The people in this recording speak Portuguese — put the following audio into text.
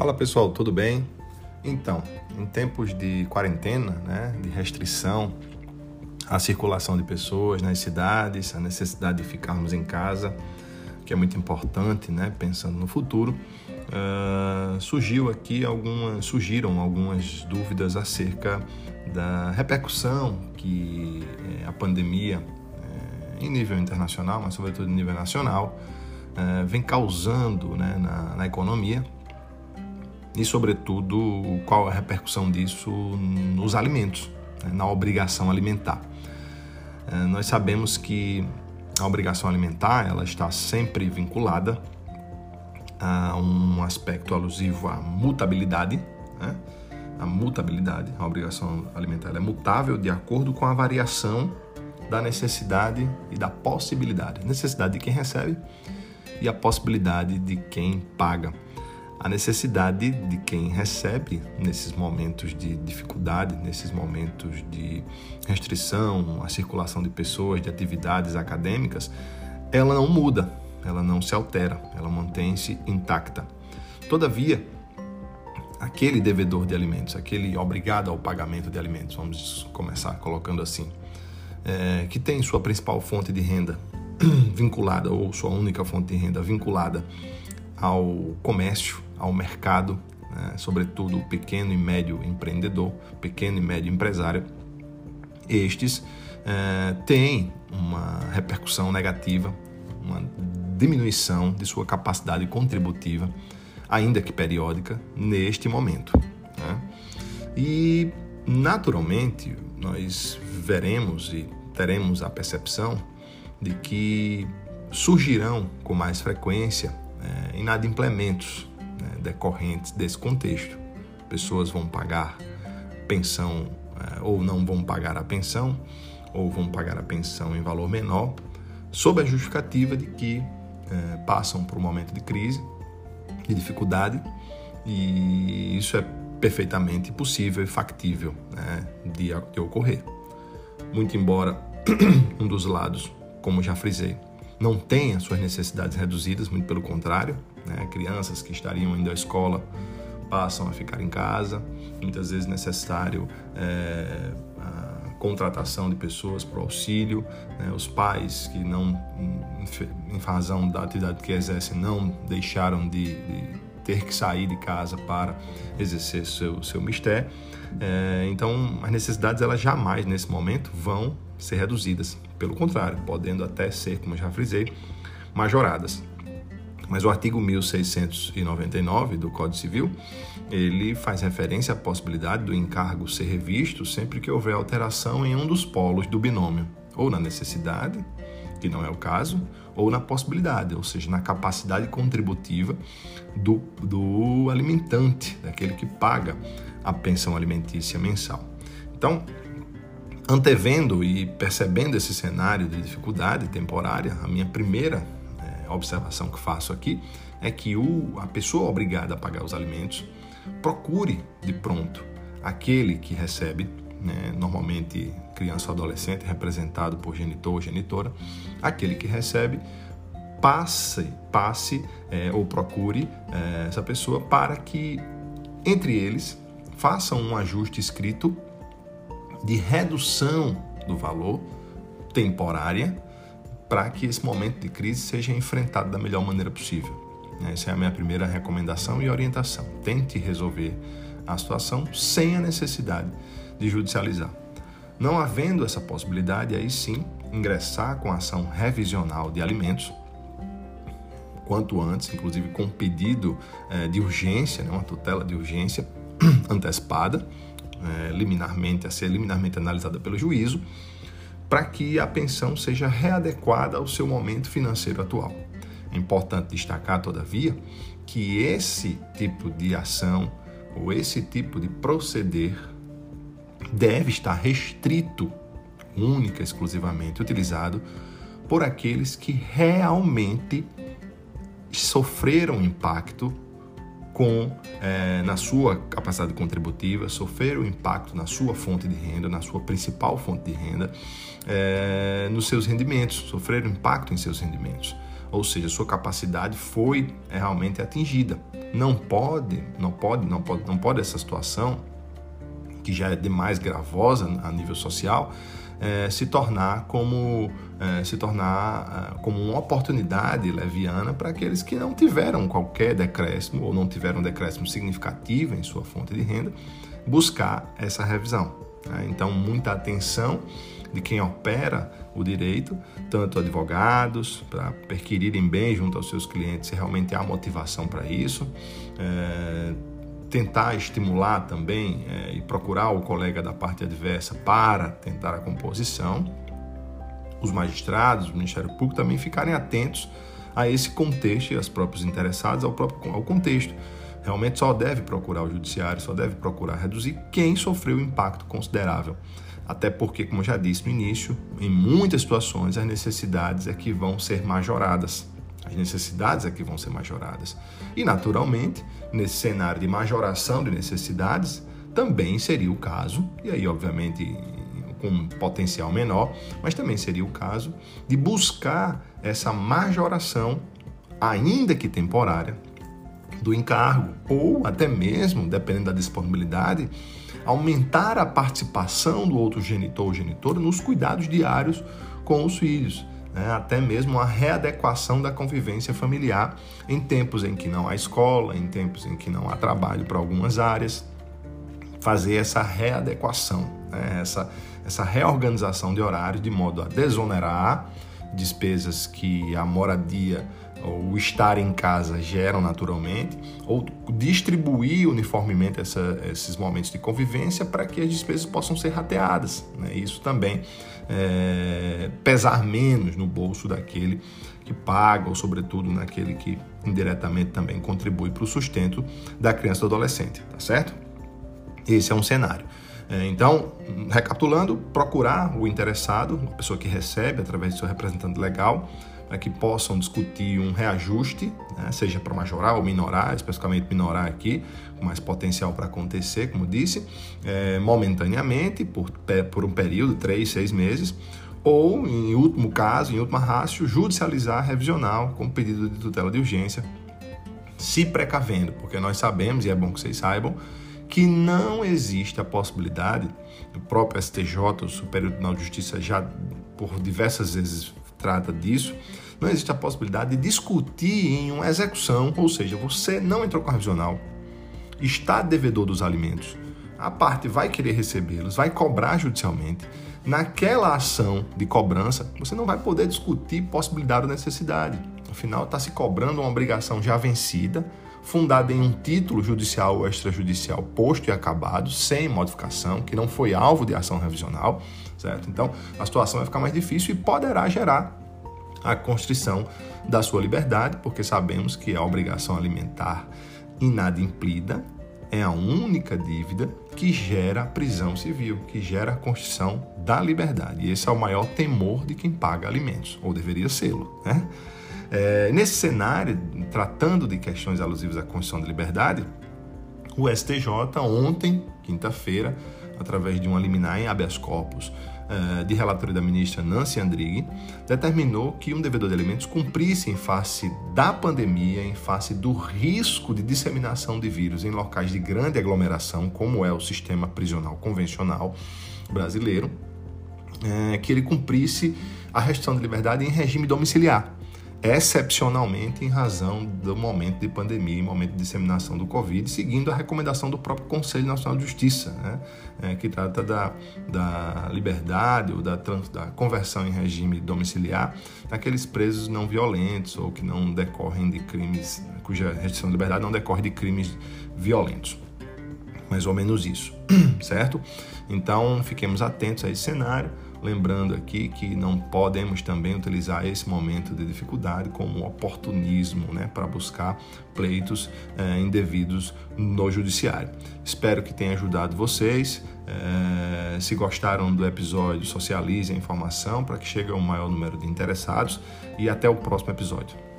Fala pessoal, tudo bem? Então, em tempos de quarentena, né, de restrição à circulação de pessoas nas cidades, a necessidade de ficarmos em casa, que é muito importante, né, pensando no futuro, uh, surgiu aqui algumas, surgiram algumas dúvidas acerca da repercussão que eh, a pandemia, eh, em nível internacional, mas sobretudo em nível nacional, eh, vem causando né, na, na economia e, sobretudo, qual a repercussão disso nos alimentos, né, na obrigação alimentar. É, nós sabemos que a obrigação alimentar ela está sempre vinculada a um aspecto alusivo à mutabilidade. Né? A mutabilidade, a obrigação alimentar é mutável de acordo com a variação da necessidade e da possibilidade. Necessidade de quem recebe e a possibilidade de quem paga a necessidade de quem recebe nesses momentos de dificuldade, nesses momentos de restrição, a circulação de pessoas, de atividades acadêmicas, ela não muda, ela não se altera, ela mantém-se intacta. Todavia, aquele devedor de alimentos, aquele obrigado ao pagamento de alimentos, vamos começar colocando assim, é, que tem sua principal fonte de renda vinculada, ou sua única fonte de renda vinculada ao comércio, ao mercado, né? sobretudo o pequeno e médio empreendedor, pequeno e médio empresário, estes é, têm uma repercussão negativa, uma diminuição de sua capacidade contributiva, ainda que periódica, neste momento. Né? E, naturalmente, nós veremos e teremos a percepção de que surgirão com mais frequência é, inadimplementos né, decorrentes desse contexto. Pessoas vão pagar pensão é, ou não vão pagar a pensão, ou vão pagar a pensão em valor menor, sob a justificativa de que é, passam por um momento de crise, de dificuldade, e isso é perfeitamente possível e factível né, de, de ocorrer. Muito embora um dos lados, como já frisei, não tenha suas necessidades reduzidas, muito pelo contrário. Né? Crianças que estariam indo à escola passam a ficar em casa, muitas vezes necessário é, a contratação de pessoas para o auxílio, né? os pais que não, em razão da atividade que exercem, não deixaram de, de ter que sair de casa para exercer seu, seu mistério. É, então, as necessidades elas jamais nesse momento vão ser reduzidas. Pelo contrário, podendo até ser, como já frisei, majoradas. Mas o artigo 1699 do Código Civil, ele faz referência à possibilidade do encargo ser revisto sempre que houver alteração em um dos polos do binômio, ou na necessidade, que não é o caso, ou na possibilidade, ou seja, na capacidade contributiva do, do alimentante, daquele que paga a pensão alimentícia mensal. Então, antevendo e percebendo esse cenário de dificuldade temporária, a minha primeira é, observação que faço aqui é que o, a pessoa obrigada a pagar os alimentos procure de pronto aquele que recebe, né, normalmente criança ou adolescente, representado por genitor ou genitora, aquele que recebe, passe, passe é, ou procure é, essa pessoa para que entre eles façam um ajuste escrito de redução do valor temporária para que esse momento de crise seja enfrentado da melhor maneira possível. Essa é a minha primeira recomendação e orientação. Tente resolver a situação sem a necessidade de judicializar. Não havendo essa possibilidade, aí sim ingressar com ação revisional de alimentos, quanto antes, inclusive com pedido eh, de urgência, né, uma tutela de urgência antecipada, é, liminarmente, a ser liminarmente analisada pelo juízo, para que a pensão seja readequada ao seu momento financeiro atual. É importante destacar, todavia, que esse tipo de ação ou esse tipo de proceder deve estar restrito, única, exclusivamente utilizado por aqueles que realmente sofreram impacto com é, na sua capacidade contributiva, sofrer o impacto na sua fonte de renda, na sua principal fonte de renda, é, nos seus rendimentos, sofrer o impacto em seus rendimentos. Ou seja, sua capacidade foi é, realmente atingida não pode, não pode, não pode, não pode essa situação que já é demais gravosa a nível social, é, se tornar como é, se tornar é, como uma oportunidade leviana para aqueles que não tiveram qualquer decréscimo ou não tiveram um decréscimo significativo em sua fonte de renda, buscar essa revisão. Né? Então, muita atenção de quem opera o direito, tanto advogados, para perquirirem bem junto aos seus clientes se realmente há motivação para isso. É, tentar estimular também é, e procurar o colega da parte adversa para tentar a composição. Os magistrados, o Ministério Público também ficarem atentos a esse contexto e aos próprios interessados ao próprio ao contexto. Realmente só deve procurar o judiciário, só deve procurar reduzir quem sofreu impacto considerável. Até porque, como eu já disse no início, em muitas situações as necessidades é que vão ser majoradas. As necessidades é que vão ser majoradas. E, naturalmente, nesse cenário de majoração de necessidades, também seria o caso, e aí, obviamente, com um potencial menor, mas também seria o caso de buscar essa majoração, ainda que temporária, do encargo, ou até mesmo, dependendo da disponibilidade, aumentar a participação do outro genitor ou genitora nos cuidados diários com os filhos né, até mesmo a readequação da convivência familiar em tempos em que não há escola, em tempos em que não há trabalho para algumas áreas, fazer essa readequação, né, essa, essa reorganização de horários de modo a desonerar despesas que a moradia o estar em casa geram naturalmente, ou distribuir uniformemente essa, esses momentos de convivência para que as despesas possam ser rateadas. Né? Isso também é, pesar menos no bolso daquele que paga, ou sobretudo naquele que indiretamente também contribui para o sustento da criança e do adolescente, tá certo? Esse é um cenário. É, então, recapitulando, procurar o interessado, a pessoa que recebe através do seu representante legal, para que possam discutir um reajuste, né, seja para majorar ou minorar, especificamente minorar aqui, com mais potencial para acontecer, como disse, é, momentaneamente, por, por um período, três, seis meses, ou, em último caso, em última rácio, judicializar revisional com pedido de tutela de urgência, se precavendo, porque nós sabemos, e é bom que vocês saibam, que não existe a possibilidade, o próprio STJ, o Superior Tribunal de Justiça, já por diversas vezes trata disso, não existe a possibilidade de discutir em uma execução, ou seja, você não entrou com a revisional, está devedor dos alimentos, a parte vai querer recebê-los, vai cobrar judicialmente. Naquela ação de cobrança, você não vai poder discutir possibilidade ou necessidade. Afinal, está se cobrando uma obrigação já vencida, fundada em um título judicial ou extrajudicial posto e acabado, sem modificação, que não foi alvo de ação revisional certo? Então, a situação vai ficar mais difícil e poderá gerar a constrição da sua liberdade, porque sabemos que a obrigação alimentar inadimplida é a única dívida que gera prisão civil, que gera a constrição da liberdade. E esse é o maior temor de quem paga alimentos, ou deveria sê-lo. Né? É, nesse cenário, tratando de questões alusivas à Constituição da Liberdade, o STJ, ontem, quinta-feira, através de uma liminar em habeas corpus uh, de relatoria da ministra Nancy Andrighi, determinou que um devedor de alimentos cumprisse em face da pandemia, em face do risco de disseminação de vírus em locais de grande aglomeração, como é o sistema prisional convencional brasileiro, uh, que ele cumprisse a restrição de liberdade em regime domiciliar excepcionalmente em razão do momento de pandemia e momento de disseminação do Covid, seguindo a recomendação do próprio Conselho Nacional de Justiça, né? é, que trata da, da liberdade ou da, da conversão em regime domiciliar daqueles presos não violentos ou que não decorrem de crimes, cuja restrição de liberdade não decorre de crimes violentos. Mais ou menos isso, certo? Então, fiquemos atentos a esse cenário Lembrando aqui que não podemos também utilizar esse momento de dificuldade como oportunismo né, para buscar pleitos é, indevidos no judiciário. Espero que tenha ajudado vocês. É, se gostaram do episódio, socialize a informação para que chegue ao maior número de interessados e até o próximo episódio.